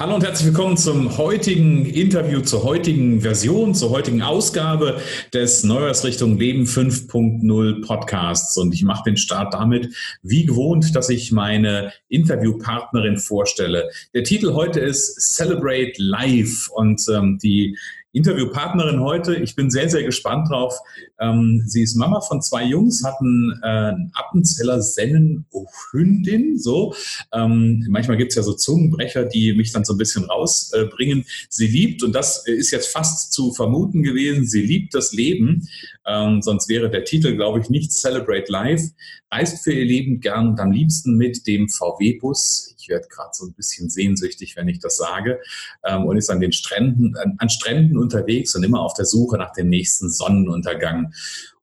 Hallo und herzlich willkommen zum heutigen Interview, zur heutigen Version, zur heutigen Ausgabe des Neujahrsrichtung Leben 5.0 Podcasts. Und ich mache den Start damit, wie gewohnt, dass ich meine Interviewpartnerin vorstelle. Der Titel heute ist Celebrate Life und ähm, die Interviewpartnerin heute. Ich bin sehr, sehr gespannt drauf. Ähm, sie ist Mama von zwei Jungs, hat einen äh, Appenzeller Sennenhündin. So. Ähm, manchmal gibt es ja so Zungenbrecher, die mich dann so ein bisschen rausbringen. Äh, sie liebt, und das ist jetzt fast zu vermuten gewesen, sie liebt das Leben. Ähm, sonst wäre der Titel, glaube ich, nicht Celebrate Life. Reist für ihr Leben gern und am liebsten mit dem VW-Bus ich werde gerade so ein bisschen sehnsüchtig, wenn ich das sage, ähm, und ist an den Stränden, an, an Stränden unterwegs und immer auf der Suche nach dem nächsten Sonnenuntergang.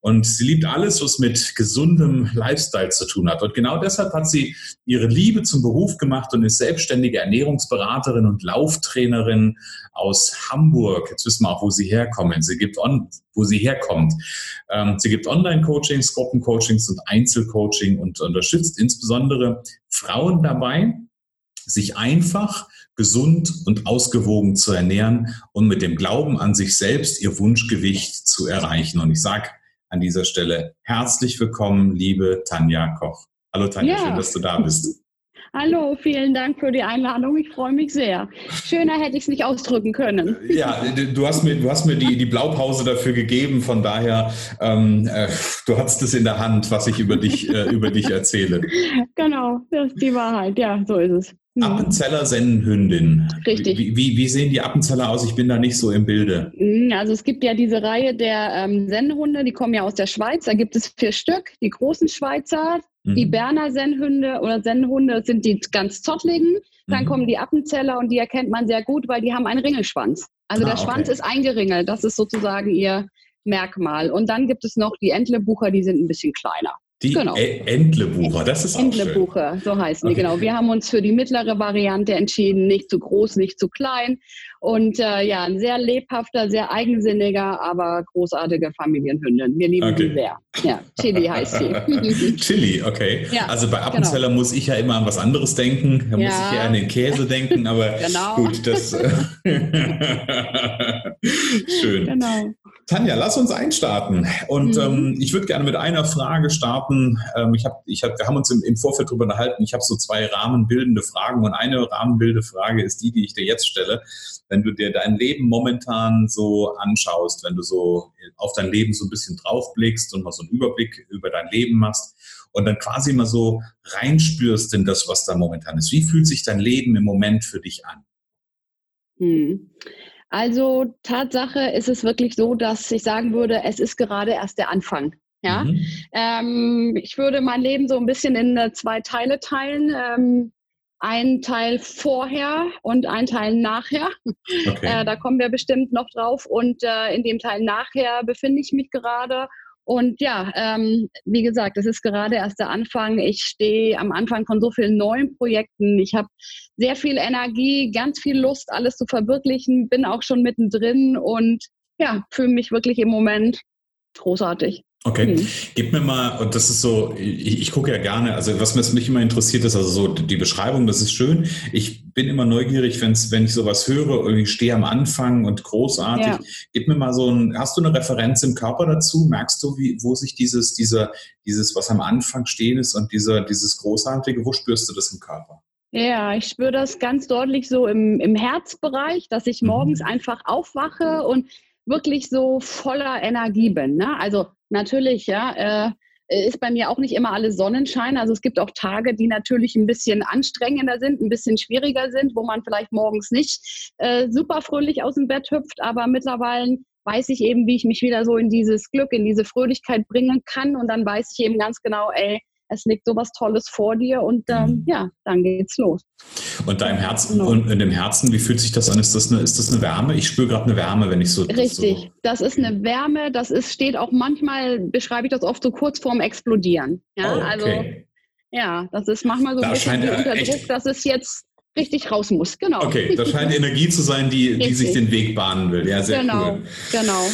Und sie liebt alles, was mit gesundem Lifestyle zu tun hat. Und genau deshalb hat sie ihre Liebe zum Beruf gemacht und ist selbstständige Ernährungsberaterin und Lauftrainerin aus Hamburg. Jetzt wissen wir auch, wo sie herkommen. Sie gibt on, wo sie herkommt. Ähm, sie gibt Online-Coachings, Gruppencoachings und Einzelcoaching und unterstützt insbesondere Frauen dabei, sich einfach, gesund und ausgewogen zu ernähren und mit dem Glauben an sich selbst ihr Wunschgewicht zu erreichen. Und ich sage an dieser Stelle herzlich willkommen, liebe Tanja Koch. Hallo Tanja, ja. schön, dass du da bist. Hallo, vielen Dank für die Einladung. Ich freue mich sehr. Schöner hätte ich es nicht ausdrücken können. Ja, du hast mir, du hast mir die, die Blaupause dafür gegeben. Von daher, ähm, äh, du hast es in der Hand, was ich über dich, äh, über dich erzähle. Genau, das ist die Wahrheit. Ja, so ist es. Mhm. Appenzeller Sennenhündin. Richtig. Wie, wie, wie, sehen die Appenzeller aus? Ich bin da nicht so im Bilde. Mhm, also es gibt ja diese Reihe der ähm, Sennenhunde, die kommen ja aus der Schweiz. Da gibt es vier Stück. Die großen Schweizer, mhm. die Berner Sennhunde oder Sennhunde sind die ganz zottligen. Dann mhm. kommen die Appenzeller und die erkennt man sehr gut, weil die haben einen Ringelschwanz. Also ah, der Schwanz okay. ist eingeringelt. Das ist sozusagen ihr Merkmal. Und dann gibt es noch die Entlebucher, die sind ein bisschen kleiner. Die genau. Entlebucher, das ist auch schön. so heißen okay. die, genau. Wir haben uns für die mittlere Variante entschieden, nicht zu groß, nicht zu klein. Und äh, ja, ein sehr lebhafter, sehr eigensinniger, aber großartiger Familienhündin. Wir lieben okay. sie sehr. Ja, Chili heißt sie. Chili, okay. Ja, also bei Appenzeller genau. muss ich ja immer an was anderes denken. Da ja. muss ich ja an den Käse denken, aber genau. gut, das. Schön. Genau. Tanja, lass uns einstarten. Und mhm. ähm, ich würde gerne mit einer Frage starten. Ähm, ich hab, ich hab, wir haben uns im, im Vorfeld darüber unterhalten. Ich habe so zwei rahmenbildende Fragen und eine rahmenbildende Frage ist die, die ich dir jetzt stelle. Wenn du dir dein Leben momentan so anschaust, wenn du so auf dein Leben so ein bisschen draufblickst und mal so einen Überblick über dein Leben machst und dann quasi mal so reinspürst in das, was da momentan ist. Wie fühlt sich dein Leben im Moment für dich an? Hm. Also Tatsache ist es wirklich so, dass ich sagen würde, es ist gerade erst der Anfang. Ja? Mhm. Ähm, ich würde mein Leben so ein bisschen in äh, zwei Teile teilen. Ähm, ein Teil vorher und ein Teil nachher. Okay. Äh, da kommen wir bestimmt noch drauf. Und äh, in dem Teil nachher befinde ich mich gerade. Und ja, ähm, wie gesagt, es ist gerade erst der Anfang. Ich stehe am Anfang von so vielen neuen Projekten. Ich habe sehr viel Energie, ganz viel Lust, alles zu verwirklichen, bin auch schon mittendrin und ja, fühle mich wirklich im Moment großartig. Okay, mhm. gib mir mal, und das ist so, ich, ich gucke ja gerne, also was mich immer interessiert ist, also so die Beschreibung, das ist schön. Ich bin immer neugierig, wenn's, wenn ich sowas höre, ich stehe am Anfang und großartig. Ja. Gib mir mal so ein, hast du eine Referenz im Körper dazu? Merkst du, wie, wo sich dieses, dieser, dieses, was am Anfang stehen ist und dieser, dieses Großartige, wo spürst du das im Körper? Ja, ich spüre das ganz deutlich so im, im Herzbereich, dass ich morgens mhm. einfach aufwache und wirklich so voller Energie bin. Ne? Also natürlich, ja, äh, ist bei mir auch nicht immer alles Sonnenschein. Also es gibt auch Tage, die natürlich ein bisschen anstrengender sind, ein bisschen schwieriger sind, wo man vielleicht morgens nicht äh, super fröhlich aus dem Bett hüpft, aber mittlerweile weiß ich eben, wie ich mich wieder so in dieses Glück, in diese Fröhlichkeit bringen kann und dann weiß ich eben ganz genau, ey, es liegt so was Tolles vor dir und ähm, mhm. ja, dann geht's los. Und da im Herzen genau. und in dem Herzen, wie fühlt sich das an? Ist das eine, ist das eine Wärme? Ich spüre gerade eine Wärme, wenn ich so. Richtig, so das ist eine Wärme, das ist, steht auch manchmal, beschreibe ich das oft so kurz vorm Explodieren. Ja, oh, okay. also Ja, das ist manchmal so ein bisschen scheint, unter Druck, dass es jetzt richtig raus muss. Genau. Okay, das scheint Energie zu sein, die, die sich den Weg bahnen will. Ja, sehr genau, cool. Genau.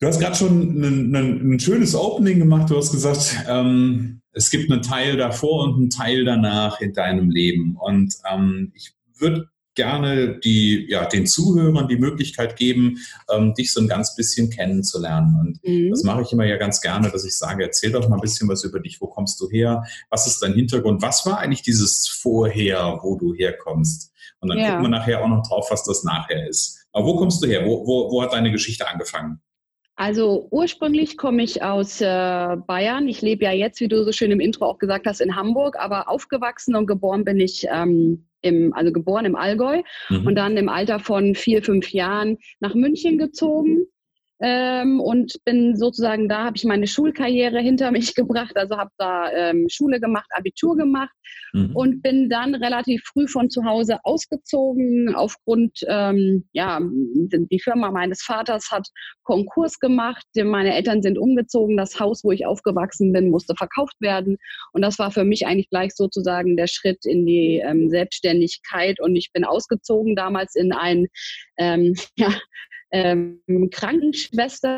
Du hast gerade schon ein, ein, ein, schönes Opening gemacht. Du hast gesagt, ähm, es gibt einen Teil davor und einen Teil danach in deinem Leben. Und ähm, ich würde gerne die, ja, den Zuhörern die Möglichkeit geben, ähm, dich so ein ganz bisschen kennenzulernen. Und mhm. das mache ich immer ja ganz gerne, dass ich sage, erzähl doch mal ein bisschen was über dich. Wo kommst du her? Was ist dein Hintergrund? Was war eigentlich dieses Vorher, wo du herkommst? Und dann ja. gucken wir nachher auch noch drauf, was das nachher ist. Aber wo kommst du her? Wo, wo, wo hat deine Geschichte angefangen? Also ursprünglich komme ich aus äh, Bayern. Ich lebe ja jetzt, wie du so schön im Intro auch gesagt hast, in Hamburg, aber aufgewachsen und geboren bin ich ähm, im, also geboren im Allgäu mhm. und dann im Alter von vier, fünf Jahren nach München gezogen ähm, und bin sozusagen, da habe ich meine Schulkarriere hinter mich gebracht, also habe da ähm, Schule gemacht, Abitur gemacht mhm. und bin dann relativ früh von zu Hause ausgezogen aufgrund, ähm, ja, die Firma meines Vaters hat Konkurs gemacht, meine Eltern sind umgezogen, das Haus, wo ich aufgewachsen bin, musste verkauft werden und das war für mich eigentlich gleich sozusagen der Schritt in die ähm, Selbstständigkeit und ich bin ausgezogen damals in ein, ähm, ja, ähm, Krankenschwester,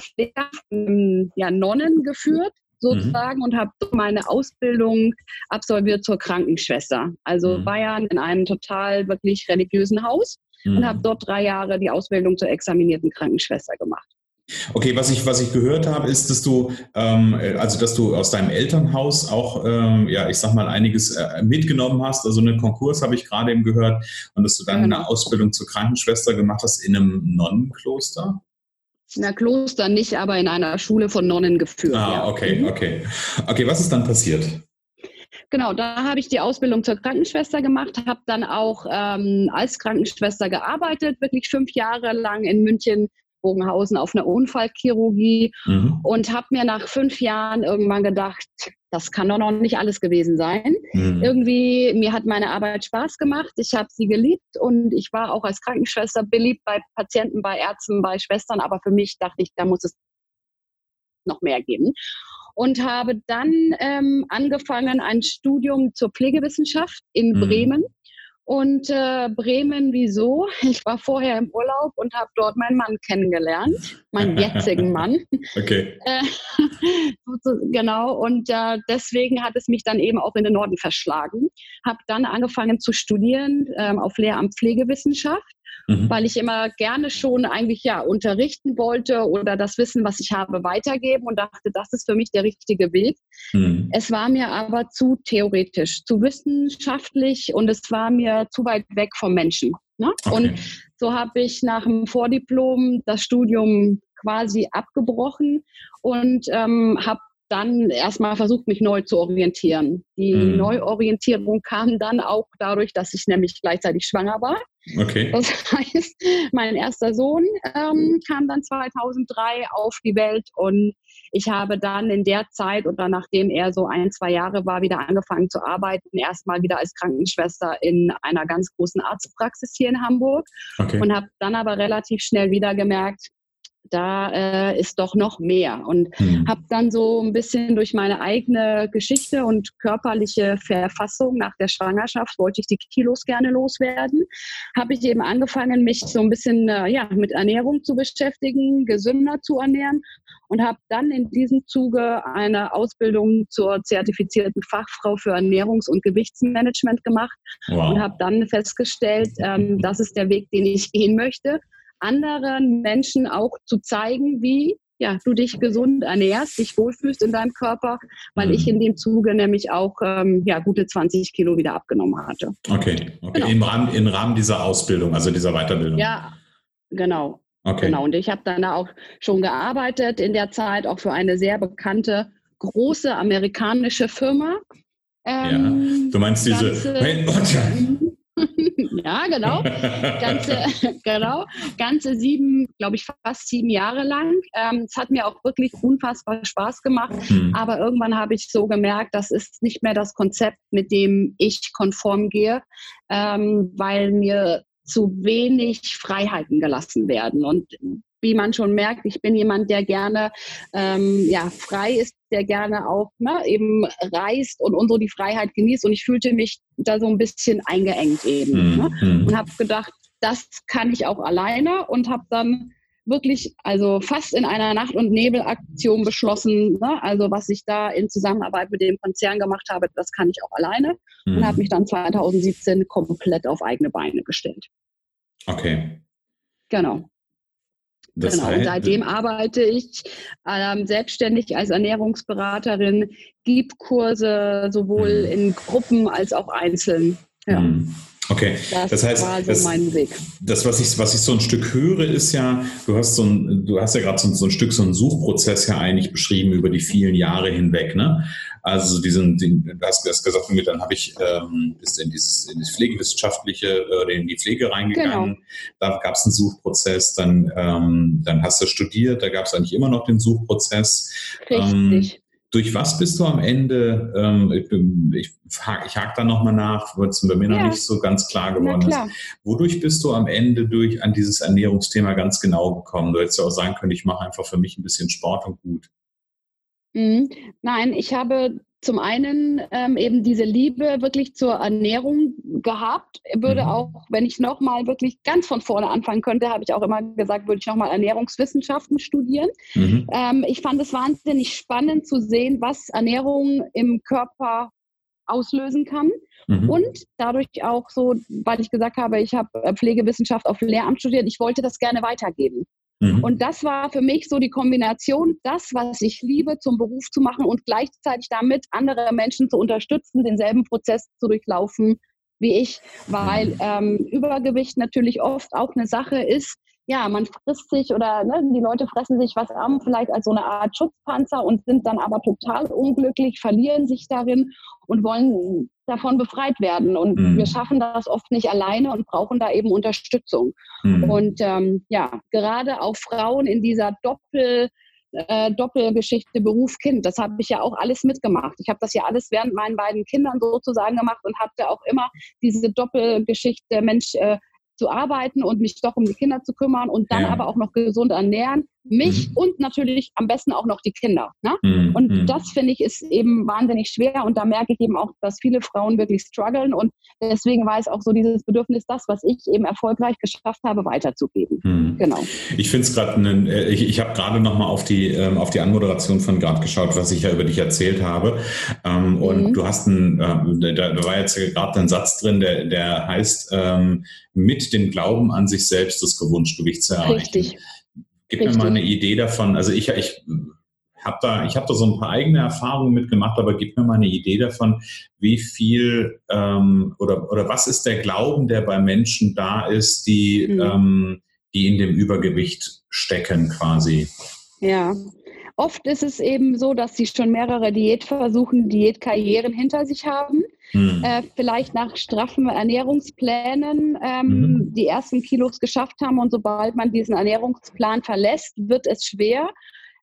ähm, ja, Nonnen geführt sozusagen mhm. und habe meine Ausbildung absolviert zur Krankenschwester. Also mhm. Bayern in einem total wirklich religiösen Haus mhm. und habe dort drei Jahre die Ausbildung zur examinierten Krankenschwester gemacht. Okay, was ich, was ich gehört habe, ist, dass du, ähm, also dass du aus deinem Elternhaus auch, ähm, ja, ich sag mal, einiges äh, mitgenommen hast. Also einen Konkurs habe ich gerade eben gehört und dass du dann genau. eine Ausbildung zur Krankenschwester gemacht hast in einem Nonnenkloster. In einer Kloster nicht, aber in einer Schule von Nonnen geführt. Ah, ja. okay, mhm. okay. Okay, was ist dann passiert? Genau, da habe ich die Ausbildung zur Krankenschwester gemacht, habe dann auch ähm, als Krankenschwester gearbeitet, wirklich fünf Jahre lang in München Bogenhausen auf einer Unfallchirurgie mhm. und habe mir nach fünf Jahren irgendwann gedacht, das kann doch noch nicht alles gewesen sein. Mhm. Irgendwie, mir hat meine Arbeit Spaß gemacht, ich habe sie geliebt und ich war auch als Krankenschwester beliebt bei Patienten, bei Ärzten, bei Schwestern, aber für mich dachte ich, da muss es noch mehr geben. Und habe dann ähm, angefangen, ein Studium zur Pflegewissenschaft in mhm. Bremen und äh, Bremen, wieso? Ich war vorher im Urlaub und habe dort meinen Mann kennengelernt, meinen jetzigen Mann. Okay. Äh, genau, und äh, deswegen hat es mich dann eben auch in den Norden verschlagen. Habe dann angefangen zu studieren ähm, auf Lehramt Pflegewissenschaft mhm. weil ich immer gerne schon eigentlich ja unterrichten wollte oder das Wissen, was ich habe, weitergeben und dachte, das ist für mich der richtige Weg. Mhm. Es war mir aber zu theoretisch, zu wissenschaftlich und es war mir zu weit weg vom Menschen. Ne? Okay. Und so habe ich nach dem Vordiplom das Studium quasi abgebrochen und ähm, habe dann erstmal versucht, mich neu zu orientieren. Die mhm. Neuorientierung kam dann auch dadurch, dass ich nämlich gleichzeitig schwanger war. Okay. Das heißt, mein erster Sohn ähm, kam dann 2003 auf die Welt und ich habe dann in der Zeit oder nachdem er so ein, zwei Jahre war, wieder angefangen zu arbeiten. Erstmal wieder als Krankenschwester in einer ganz großen Arztpraxis hier in Hamburg okay. und habe dann aber relativ schnell wieder gemerkt, da äh, ist doch noch mehr. Und mhm. habe dann so ein bisschen durch meine eigene Geschichte und körperliche Verfassung nach der Schwangerschaft, wollte ich die Kilos gerne loswerden, habe ich eben angefangen, mich so ein bisschen äh, ja, mit Ernährung zu beschäftigen, gesünder zu ernähren und habe dann in diesem Zuge eine Ausbildung zur zertifizierten Fachfrau für Ernährungs- und Gewichtsmanagement gemacht wow. und habe dann festgestellt, ähm, das ist der Weg, den ich gehen möchte anderen Menschen auch zu zeigen, wie ja, du dich gesund ernährst, dich wohlfühlst in deinem Körper, weil mhm. ich in dem Zuge nämlich auch ähm, ja, gute 20 Kilo wieder abgenommen hatte. Okay, okay. Genau. Im, Rahmen, Im Rahmen dieser Ausbildung, also dieser Weiterbildung. Ja, genau. Okay. Genau, und ich habe dann auch schon gearbeitet in der Zeit, auch für eine sehr bekannte, große amerikanische Firma. Ähm, ja, du meinst diese, ganze, ja, genau. Ganze, genau. Ganze sieben, glaube ich, fast sieben Jahre lang. Ähm, es hat mir auch wirklich unfassbar Spaß gemacht. Mhm. Aber irgendwann habe ich so gemerkt, das ist nicht mehr das Konzept, mit dem ich konform gehe, ähm, weil mir zu wenig Freiheiten gelassen werden. Und wie man schon merkt, ich bin jemand, der gerne ähm, ja, frei ist, der gerne auch ne, eben reist und, und so die Freiheit genießt. Und ich fühlte mich da so ein bisschen eingeengt eben. Mhm. Ne? Und habe gedacht, das kann ich auch alleine und habe dann wirklich, also fast in einer Nacht- und Nebelaktion beschlossen, ne? also was ich da in Zusammenarbeit mit dem Konzern gemacht habe, das kann ich auch alleine mhm. und habe mich dann 2017 komplett auf eigene Beine gestellt. Okay. Genau. Das genau, heißt, und seitdem arbeite ich ähm, selbstständig als Ernährungsberaterin, gebe Kurse sowohl mhm. in Gruppen als auch einzeln. Ja. Mhm. Okay, das, das heißt, das, das, was ich, was ich so ein Stück höre, ist ja, du hast so ein, du hast ja gerade so, so, ein Stück so einen Suchprozess ja eigentlich beschrieben über die vielen Jahre hinweg, ne? Also diesen, den, du hast, hast gesagt, dann habe ich ähm, bist in dieses in das pflegewissenschaftliche oder in die Pflege reingegangen. Genau. Da gab es einen Suchprozess, dann ähm, dann hast du studiert, da gab es eigentlich immer noch den Suchprozess. Richtig. Ähm, durch was bist du am Ende, ähm, ich, ich, ich hake da nochmal nach, weil es bei mir ja. noch nicht so ganz klar geworden klar. ist. Wodurch bist du am Ende durch an dieses Ernährungsthema ganz genau gekommen? Du hättest ja auch sagen können, ich mache einfach für mich ein bisschen Sport und gut. Mhm. Nein, ich habe zum einen ähm, eben diese Liebe wirklich zur Ernährung gehabt. Würde mhm. auch, wenn ich nochmal wirklich ganz von vorne anfangen könnte, habe ich auch immer gesagt, würde ich nochmal Ernährungswissenschaften studieren. Mhm. Ähm, ich fand es wahnsinnig spannend zu sehen, was Ernährung im Körper auslösen kann. Mhm. Und dadurch auch so, weil ich gesagt habe, ich habe äh, Pflegewissenschaft auf Lehramt studiert, ich wollte das gerne weitergeben. Mhm. Und das war für mich so die Kombination, das, was ich liebe, zum Beruf zu machen und gleichzeitig damit andere Menschen zu unterstützen, denselben Prozess zu durchlaufen wie ich, weil mhm. ähm, Übergewicht natürlich oft auch eine Sache ist, ja, man frisst sich oder ne, die Leute fressen sich was an, vielleicht als so eine Art Schutzpanzer und sind dann aber total unglücklich, verlieren sich darin und wollen davon befreit werden. Und mhm. wir schaffen das oft nicht alleine und brauchen da eben Unterstützung. Mhm. Und ähm, ja, gerade auch Frauen in dieser Doppel- äh, Doppelgeschichte Beruf-Kind. Das habe ich ja auch alles mitgemacht. Ich habe das ja alles während meinen beiden Kindern sozusagen gemacht und hatte auch immer diese Doppelgeschichte, Mensch, äh, zu arbeiten und mich doch um die Kinder zu kümmern und dann ja. aber auch noch gesund ernähren mich mhm. und natürlich am besten auch noch die Kinder. Ne? Mhm. Und mhm. das finde ich ist eben wahnsinnig schwer und da merke ich eben auch, dass viele Frauen wirklich strugglen und deswegen war es auch so dieses Bedürfnis, das, was ich eben erfolgreich geschafft habe, weiterzugeben. Mhm. Genau. Ich finde es gerade, äh, ich, ich habe gerade nochmal auf die ähm, auf die Anmoderation von gerade geschaut, was ich ja über dich erzählt habe ähm, und mhm. du hast einen, äh, da, da, war jetzt gerade ein Satz drin, der, der heißt ähm, mit dem Glauben an sich selbst das Gewunschgewicht zu erreichen. Richtig. Gib Richtig. mir mal eine Idee davon. Also ich, ich habe da, ich habe da so ein paar eigene Erfahrungen mitgemacht, aber gib mir mal eine Idee davon, wie viel ähm, oder, oder was ist der Glauben, der bei Menschen da ist, die, mhm. ähm, die in dem Übergewicht stecken quasi. Ja, oft ist es eben so, dass sie schon mehrere Diätversuchen, Diätkarrieren hinter sich haben mhm. äh, vielleicht nach straffen Ernährungsplänen ähm, mhm. die ersten Kilos geschafft haben und sobald man diesen Ernährungsplan verlässt, wird es schwer.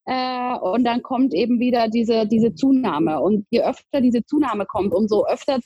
Äh, und dann kommt eben wieder diese, diese Zunahme. Und je öfter diese Zunahme kommt, umso öfter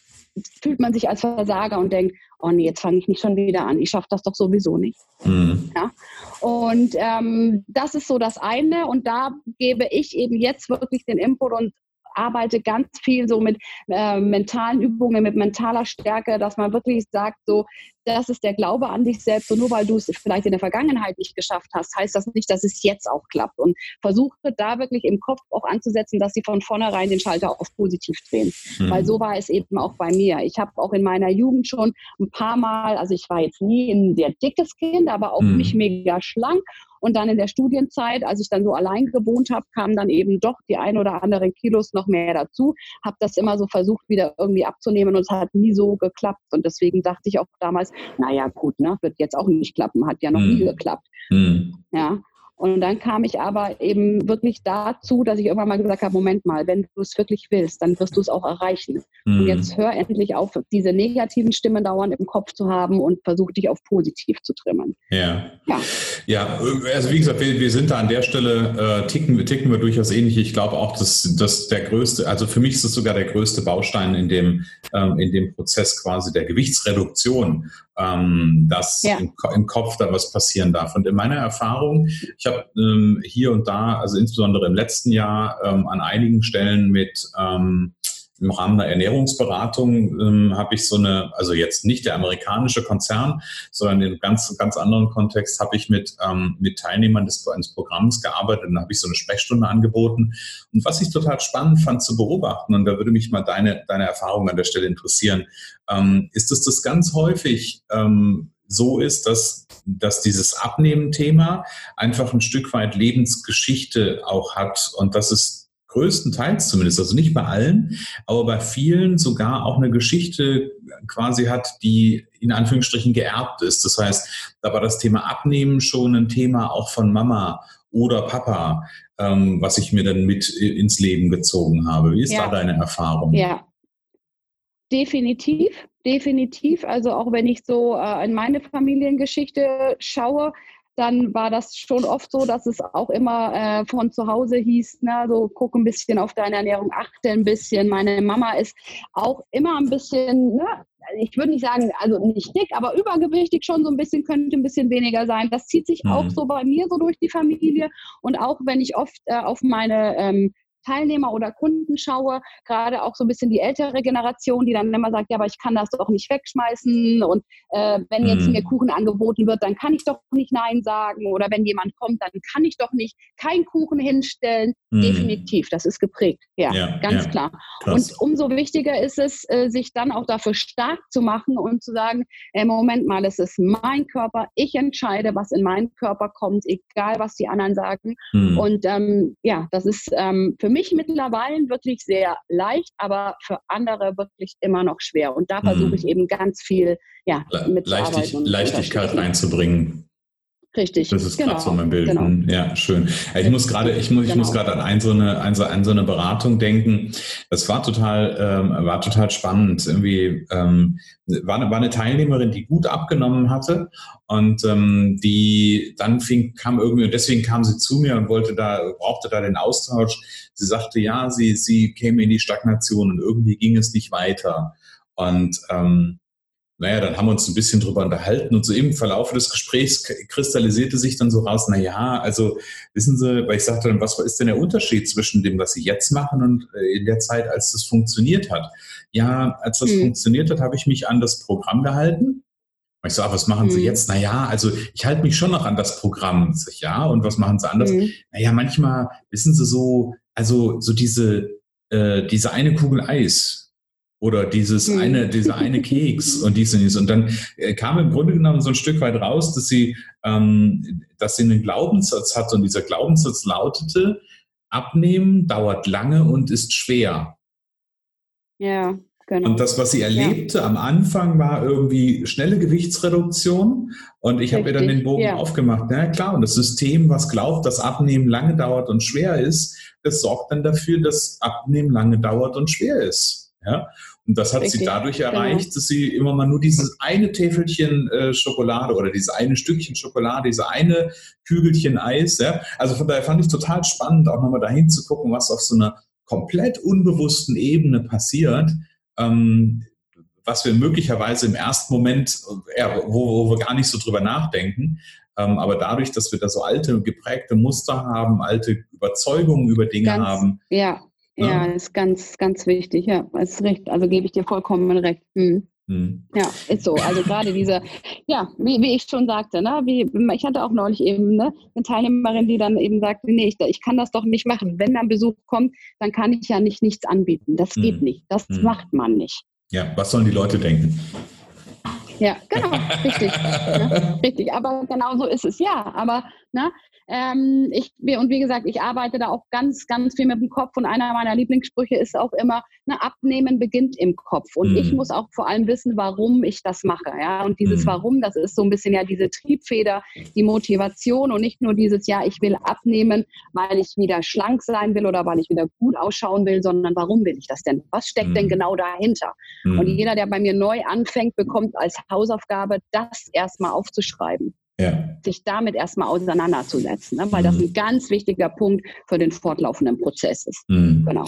fühlt man sich als Versager und denkt, oh nee, jetzt fange ich nicht schon wieder an, ich schaffe das doch sowieso nicht. Mhm. Ja? Und ähm, das ist so das eine. Und da gebe ich eben jetzt wirklich den Input und arbeite ganz viel so mit äh, mentalen Übungen, mit mentaler Stärke, dass man wirklich sagt, so, das ist der Glaube an dich selbst. Und nur weil du es vielleicht in der Vergangenheit nicht geschafft hast, heißt das nicht, dass es jetzt auch klappt. Und versuche da wirklich im Kopf auch anzusetzen, dass sie von vornherein den Schalter auf positiv drehen. Mhm. Weil so war es eben auch bei mir. Ich habe auch in meiner Jugend schon ein paar Mal, also ich war jetzt nie ein sehr dickes Kind, aber auch mhm. nicht mega schlank und dann in der Studienzeit, als ich dann so allein gewohnt habe, kamen dann eben doch die ein oder anderen Kilos noch mehr dazu. Habe das immer so versucht, wieder irgendwie abzunehmen und es hat nie so geklappt. Und deswegen dachte ich auch damals, naja, gut, ne, wird jetzt auch nicht klappen, hat ja noch mhm. nie geklappt. Mhm. Ja. Und dann kam ich aber eben wirklich dazu, dass ich irgendwann mal gesagt habe, Moment mal, wenn du es wirklich willst, dann wirst du es auch erreichen. Mhm. Und jetzt hör endlich auf, diese negativen Stimmen dauernd im Kopf zu haben und versuch dich auf positiv zu trimmen. Ja. Ja, ja also wie gesagt, wir, wir sind da an der Stelle, äh, ticken, ticken wir durchaus ähnlich. Ich glaube auch, dass, dass der größte, also für mich ist es sogar der größte Baustein in dem, ähm, in dem Prozess quasi der Gewichtsreduktion ähm, dass ja. im, im, Kopf da was passieren darf. Und in meiner Erfahrung, ich habe ähm, hier und da, also insbesondere im letzten Jahr, ähm, an einigen Stellen mit ähm, im Rahmen der Ernährungsberatung ähm, habe ich so eine, also jetzt nicht der amerikanische Konzern, sondern in einem ganz, ganz anderen Kontext habe ich mit, ähm, mit Teilnehmern des, des Programms gearbeitet und habe ich so eine Sprechstunde angeboten. Und was ich total spannend fand zu beobachten, und da würde mich mal deine, deine Erfahrung an der Stelle interessieren, ähm, ist, dass das ganz häufig ähm, so ist, dass, dass dieses Abnehmen-Thema einfach ein Stück weit Lebensgeschichte auch hat und dass es größtenteils zumindest, also nicht bei allen, aber bei vielen sogar auch eine Geschichte quasi hat, die in Anführungsstrichen geerbt ist. Das heißt, da war das Thema Abnehmen schon ein Thema auch von Mama oder Papa, ähm, was ich mir dann mit ins Leben gezogen habe. Wie ist ja. da deine Erfahrung? Ja, definitiv, definitiv. Also auch wenn ich so äh, in meine Familiengeschichte schaue, dann war das schon oft so, dass es auch immer äh, von zu Hause hieß, na, so guck ein bisschen auf deine Ernährung, achte ein bisschen. Meine Mama ist auch immer ein bisschen, ne, ich würde nicht sagen, also nicht dick, aber übergewichtig schon so ein bisschen, könnte ein bisschen weniger sein. Das zieht sich mhm. auch so bei mir so durch die Familie. Und auch wenn ich oft äh, auf meine ähm, Teilnehmer oder Kunden schaue, gerade auch so ein bisschen die ältere Generation, die dann immer sagt, ja, aber ich kann das doch nicht wegschmeißen und äh, wenn jetzt mm. mir Kuchen angeboten wird, dann kann ich doch nicht Nein sagen oder wenn jemand kommt, dann kann ich doch nicht keinen Kuchen hinstellen. Mm. Definitiv, das ist geprägt, ja, ja ganz ja. klar. Krass. Und umso wichtiger ist es, äh, sich dann auch dafür stark zu machen und zu sagen, äh, Moment mal, es ist mein Körper, ich entscheide, was in meinen Körper kommt, egal was die anderen sagen. Mm. Und ähm, ja, das ist ähm, für mich mittlerweile wirklich sehr leicht, aber für andere wirklich immer noch schwer. Und da versuche ich eben ganz viel ja, mit Leichtig, Leichtigkeit reinzubringen. Richtig. Das ist genau, gerade so mein Bild. Genau. Hm, ja, schön. Ich muss gerade, ich muss, ich genau. muss gerade an ein so eine, an so, an so eine Beratung denken. Das war total, ähm, war total spannend. Irgendwie ähm, war, eine, war eine Teilnehmerin, die gut abgenommen hatte und ähm, die dann fing, kam irgendwie und deswegen kam sie zu mir und wollte da, brauchte da den Austausch. Sie sagte, ja, sie, sie käme in die Stagnation und irgendwie ging es nicht weiter. Und ähm, naja, dann haben wir uns ein bisschen drüber unterhalten und so im Verlauf des Gesprächs kristallisierte sich dann so raus, naja, also wissen Sie, weil ich sagte dann, was ist denn der Unterschied zwischen dem, was Sie jetzt machen und äh, in der Zeit, als das funktioniert hat? Ja, als das mhm. funktioniert hat, habe ich mich an das Programm gehalten. Ich so, ah, was machen Sie mhm. jetzt? Naja, also ich halte mich schon noch an das Programm. So, ja, und was machen Sie anders? Mhm. Naja, manchmal, wissen Sie so, also so diese, äh, diese eine Kugel Eis, oder dieses mhm. eine, dieser eine Keks und dies und dies. Und dann äh, kam im Grunde genommen so ein Stück weit raus, dass sie, ähm, dass sie einen Glaubenssatz hat und dieser Glaubenssatz lautete, abnehmen dauert lange und ist schwer. Ja, genau. Und das, was sie erlebte ja. am Anfang, war irgendwie schnelle Gewichtsreduktion. Und ich habe ihr dann den Bogen ja. aufgemacht. Na ja, klar, und das System, was glaubt, dass Abnehmen lange dauert und schwer ist, das sorgt dann dafür, dass Abnehmen lange dauert und schwer ist. Ja? Und das hat Richtig. sie dadurch genau. erreicht, genau. dass sie immer mal nur dieses eine Täfelchen äh, Schokolade oder dieses eine Stückchen Schokolade, diese eine Kügelchen Eis. Ja? Also von daher fand ich total spannend, auch nochmal dahin zu gucken, was auf so einer komplett unbewussten Ebene passiert. Ähm, was wir möglicherweise im ersten Moment, ja, wo, wo wir gar nicht so drüber nachdenken, ähm, aber dadurch, dass wir da so alte geprägte Muster haben, alte Überzeugungen über Dinge Ganz, haben, ja. Ja, ja ist ganz, ganz wichtig. Ja, ist recht. Also gebe ich dir vollkommen recht. Hm. Hm. Ja, ist so. Also gerade diese, ja, wie, wie ich schon sagte, ne, wie, ich hatte auch neulich eben ne, eine Teilnehmerin, die dann eben sagte, nee, ich, ich kann das doch nicht machen. Wenn dann Besuch kommt, dann kann ich ja nicht nichts anbieten. Das hm. geht nicht. Das hm. macht man nicht. Ja, was sollen die Leute denken? Ja, genau, richtig. ja, richtig, aber genau so ist es, ja. Aber ne, ähm, ich, und wie gesagt, ich arbeite da auch ganz, ganz viel mit dem Kopf und einer meiner Lieblingssprüche ist auch immer, ne, Abnehmen beginnt im Kopf. Und mhm. ich muss auch vor allem wissen, warum ich das mache. Ja? Und dieses mhm. Warum, das ist so ein bisschen ja diese Triebfeder, die Motivation und nicht nur dieses, ja, ich will abnehmen, weil ich wieder schlank sein will oder weil ich wieder gut ausschauen will, sondern warum will ich das denn? Was steckt mhm. denn genau dahinter? Und mhm. jeder, der bei mir neu anfängt, bekommt als Hausaufgabe, das erstmal aufzuschreiben ja. sich damit erstmal auseinanderzusetzen, ne? weil mhm. das ein ganz wichtiger Punkt für den fortlaufenden Prozess ist. Mhm. Genau.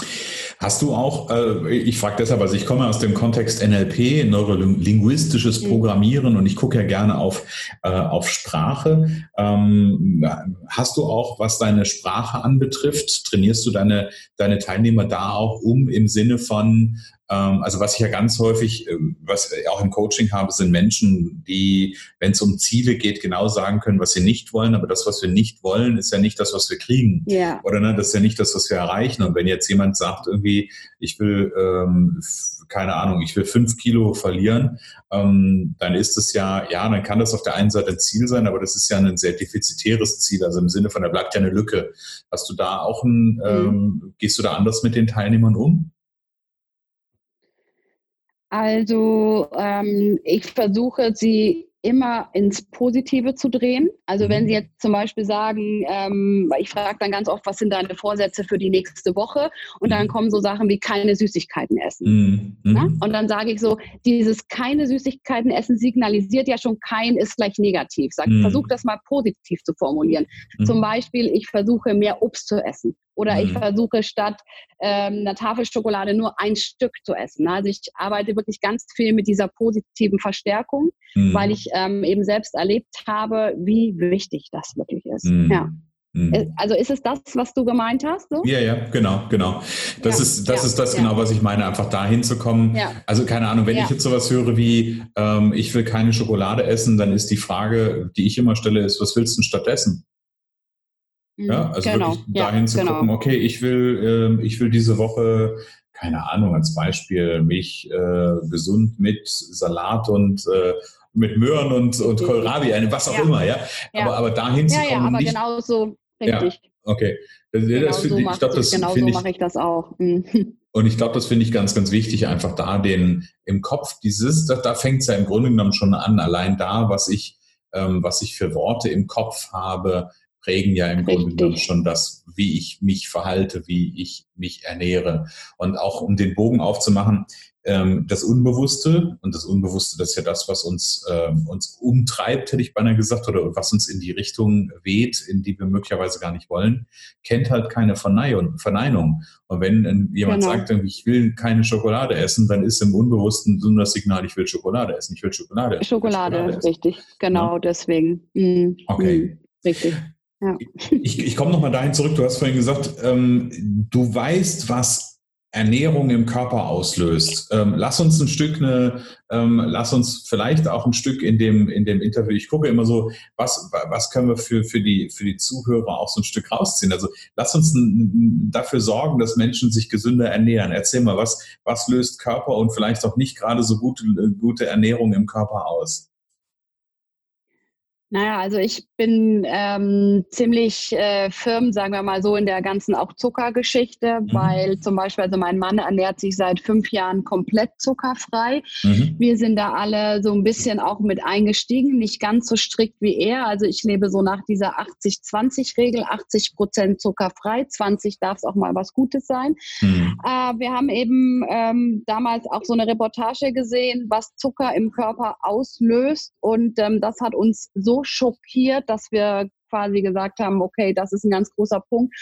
Hast du auch, äh, ich frage deshalb, also ich komme aus dem Kontext NLP, neurolinguistisches mhm. Programmieren und ich gucke ja gerne auf, äh, auf Sprache. Ähm, hast du auch, was deine Sprache anbetrifft, trainierst du deine, deine Teilnehmer da auch um im Sinne von, also was ich ja ganz häufig, äh, was auch im Coaching habe, sind Menschen, die, wenn es um Ziele geht, genau sagen können, was sie nicht wollen. Aber das, was wir nicht wollen, ist ja nicht das, was wir kriegen. Ja. Oder ne, das ist ja nicht das, was wir erreichen. Und wenn jetzt jemand sagt, irgendwie, ich will, ähm, keine Ahnung, ich will fünf Kilo verlieren, ähm, dann ist es ja, ja, dann kann das auf der einen Seite ein Ziel sein, aber das ist ja ein sehr defizitäres Ziel. Also im Sinne von, da bleibt ja eine Lücke. Hast du da auch ein, mhm. ähm, gehst du da anders mit den Teilnehmern um? Also ähm, ich versuche sie immer ins Positive zu drehen. Also wenn Sie mhm. jetzt zum Beispiel sagen, ähm, ich frage dann ganz oft, was sind deine Vorsätze für die nächste Woche? Und dann mhm. kommen so Sachen wie keine Süßigkeiten essen. Mhm. mhm. Und dann sage ich so, dieses keine Süßigkeiten essen signalisiert ja schon, kein ist gleich negativ. Sag, mhm. Versuch das mal positiv zu formulieren. Mhm. Zum Beispiel, ich versuche mehr Obst zu essen. Oder mhm. ich versuche statt ähm, einer Tafel Schokolade nur ein Stück zu essen. Also ich arbeite wirklich ganz viel mit dieser positiven Verstärkung, mhm. weil ich ähm, eben selbst erlebt habe, wie wichtig das wirklich ist. Mhm. Ja. Mhm. Äh, also ist es das, was du gemeint hast? So? Ja, ja, genau, genau. Das ja, ist das, ja, ist das ja. genau, was ich meine, einfach dahin zu kommen. Also keine Ahnung, wenn ich jetzt sowas höre wie, ähm, ich will keine Schokolade essen, dann ist die Frage, die ich immer stelle, ist, was willst du denn stattdessen? Ja, mhm. also genau. wirklich dahin ja, zu genau. gucken, okay, ich will, äh, ich will diese Woche, keine Ahnung, als Beispiel, mich äh, gesund mit Salat und äh, mit Möhren und, und Kohlrabi, was auch ja. immer, ja. ja. Aber, aber dahin zu kommen. Ja, aber nicht, genau so, richtig. Ja, okay. Das, genau das so ich, glaube, das genau so mache ich das auch. Mhm. Und ich glaube, das finde ich ganz, ganz wichtig, einfach da den im Kopf dieses, da, da fängt es ja im Grunde genommen schon an, allein da, was ich, ähm, was ich für Worte im Kopf habe, prägen ja im Richtig. Grunde genommen schon das, wie ich mich verhalte, wie ich mich ernähre. Und auch um den Bogen aufzumachen, ähm, das Unbewusste, und das Unbewusste, das ist ja das, was uns, ähm, uns umtreibt, hätte ich beinahe gesagt, oder was uns in die Richtung weht, in die wir möglicherweise gar nicht wollen, kennt halt keine Verneinung. Und wenn äh, jemand genau. sagt, ich will keine Schokolade essen, dann ist im Unbewussten so das Signal, ich will Schokolade essen, ich will Schokolade essen. Schokolade, Schokolade essen. richtig, genau, ja? deswegen. Mhm. Okay. Mhm. Richtig. Ich, ich komme nochmal dahin zurück. Du hast vorhin gesagt, ähm, du weißt, was Ernährung im Körper auslöst. Ähm, lass uns ein Stück eine, ähm, lass uns vielleicht auch ein Stück in dem, in dem Interview, ich gucke immer so, was, was können wir für, für, die, für die Zuhörer auch so ein Stück rausziehen. Also lass uns dafür sorgen, dass Menschen sich gesünder ernähren. Erzähl mal, was, was löst Körper und vielleicht auch nicht gerade so gute, gute Ernährung im Körper aus? Naja, also ich bin ähm, ziemlich äh, firm, sagen wir mal so, in der ganzen auch Zuckergeschichte, mhm. weil zum Beispiel, also mein Mann ernährt sich seit fünf Jahren komplett zuckerfrei. Mhm. Wir sind da alle so ein bisschen auch mit eingestiegen, nicht ganz so strikt wie er. Also ich lebe so nach dieser 80-20-Regel, 80 Prozent zuckerfrei, 20 darf es auch mal was Gutes sein. Mhm. Äh, wir haben eben ähm, damals auch so eine Reportage gesehen, was Zucker im Körper auslöst und ähm, das hat uns so schockiert, dass wir quasi gesagt haben, okay, das ist ein ganz großer Punkt.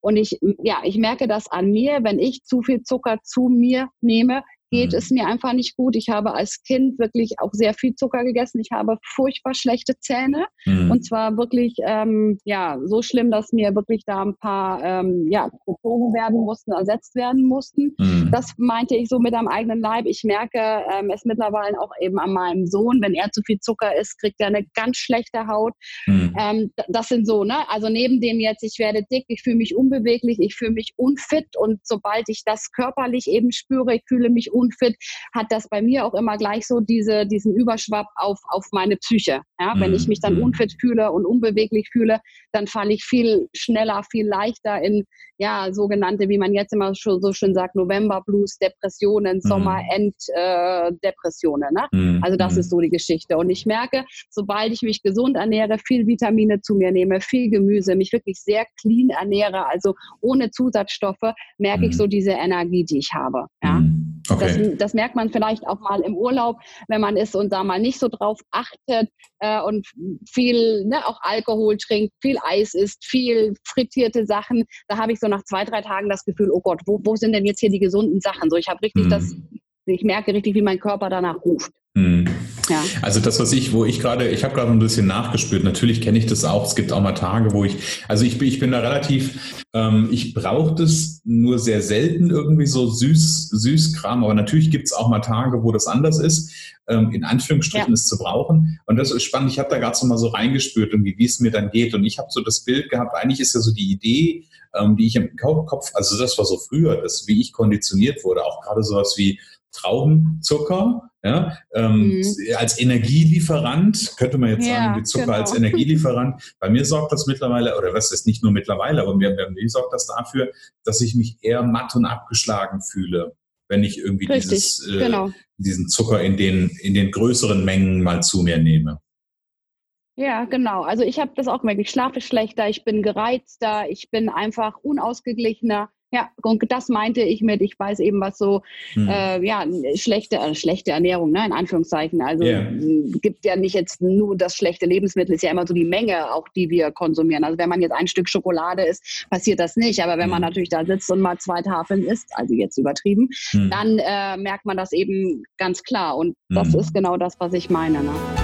Und ich, ja, ich merke das an mir, wenn ich zu viel Zucker zu mir nehme, geht mhm. es mir einfach nicht gut. Ich habe als Kind wirklich auch sehr viel Zucker gegessen. Ich habe furchtbar schlechte Zähne. Mhm. Und zwar wirklich, ähm, ja, so schlimm, dass mir wirklich da ein paar, ähm, ja, gezogen werden mussten, ersetzt werden mussten. Mhm. Das meinte ich so mit am eigenen Leib. Ich merke ähm, es mittlerweile auch eben an meinem Sohn. Wenn er zu viel Zucker isst, kriegt er eine ganz schlechte Haut. Mhm. Ähm, das sind so, ne? Also neben dem jetzt, ich werde dick, ich fühle mich unbeweglich, ich fühle mich unfit und sobald ich das körperlich eben spüre, ich fühle mich unfit, unfit, hat das bei mir auch immer gleich so diese, diesen Überschwapp auf, auf meine Psyche. Ja, wenn ich mich dann mhm. unfit fühle und unbeweglich fühle, dann falle ich viel schneller, viel leichter in ja sogenannte, wie man jetzt immer schon so schön sagt, November Blues, Depressionen, Sommerend-Depressionen. Äh, ne? Mhm. Also das ist so die Geschichte. Und ich merke, sobald ich mich gesund ernähre, viel Vitamine zu mir nehme, viel Gemüse, mich wirklich sehr clean ernähre, also ohne Zusatzstoffe, merke ich so diese Energie, die ich habe. Ja? Okay. Das, das, merkt man vielleicht auch mal im Urlaub, wenn man ist und da mal nicht so drauf achtet äh, und viel ne, auch Alkohol trinkt, viel Eis isst, viel frittierte Sachen. Da habe ich so nach zwei, drei Tagen das Gefühl, oh Gott, wo, wo sind denn jetzt hier die gesunden Sachen? So, ich habe richtig mhm. das, ich merke richtig, wie mein Körper danach ruft. Mhm. Ja. Also das, was ich, wo ich gerade, ich habe gerade ein bisschen nachgespürt. Natürlich kenne ich das auch. Es gibt auch mal Tage, wo ich, also ich bin, ich bin da relativ, ähm, ich brauche das nur sehr selten irgendwie so süß, Süßkram. Aber natürlich gibt es auch mal Tage, wo das anders ist, ähm, in Anführungsstrichen ja. es zu brauchen. Und das ist spannend. Ich habe da gerade so mal so reingespürt, irgendwie, wie es mir dann geht. Und ich habe so das Bild gehabt. Eigentlich ist ja so die Idee, ähm, die ich im Kopf, also das war so früher, das, wie ich konditioniert wurde, auch gerade sowas wie Traubenzucker ja, ähm, mhm. als Energielieferant, könnte man jetzt ja, sagen, wie Zucker genau. als Energielieferant. Bei mir sorgt das mittlerweile, oder was ist nicht nur mittlerweile, aber mir, mir sorgt das dafür, dass ich mich eher matt und abgeschlagen fühle, wenn ich irgendwie dieses, äh, genau. diesen Zucker in den, in den größeren Mengen mal zu mir nehme. Ja, genau. Also ich habe das auch gemerkt. Ich schlafe schlechter, ich bin gereizter, ich bin einfach unausgeglichener. Ja, und das meinte ich mit, ich weiß eben, was so, hm. äh, ja, schlechte, äh, schlechte Ernährung, ne, in Anführungszeichen. Also yeah. gibt ja nicht jetzt nur das schlechte Lebensmittel, ist ja immer so die Menge, auch die wir konsumieren. Also wenn man jetzt ein Stück Schokolade isst, passiert das nicht. Aber wenn hm. man natürlich da sitzt und mal zwei Tafeln isst, also jetzt übertrieben, hm. dann äh, merkt man das eben ganz klar. Und das hm. ist genau das, was ich meine. Ne?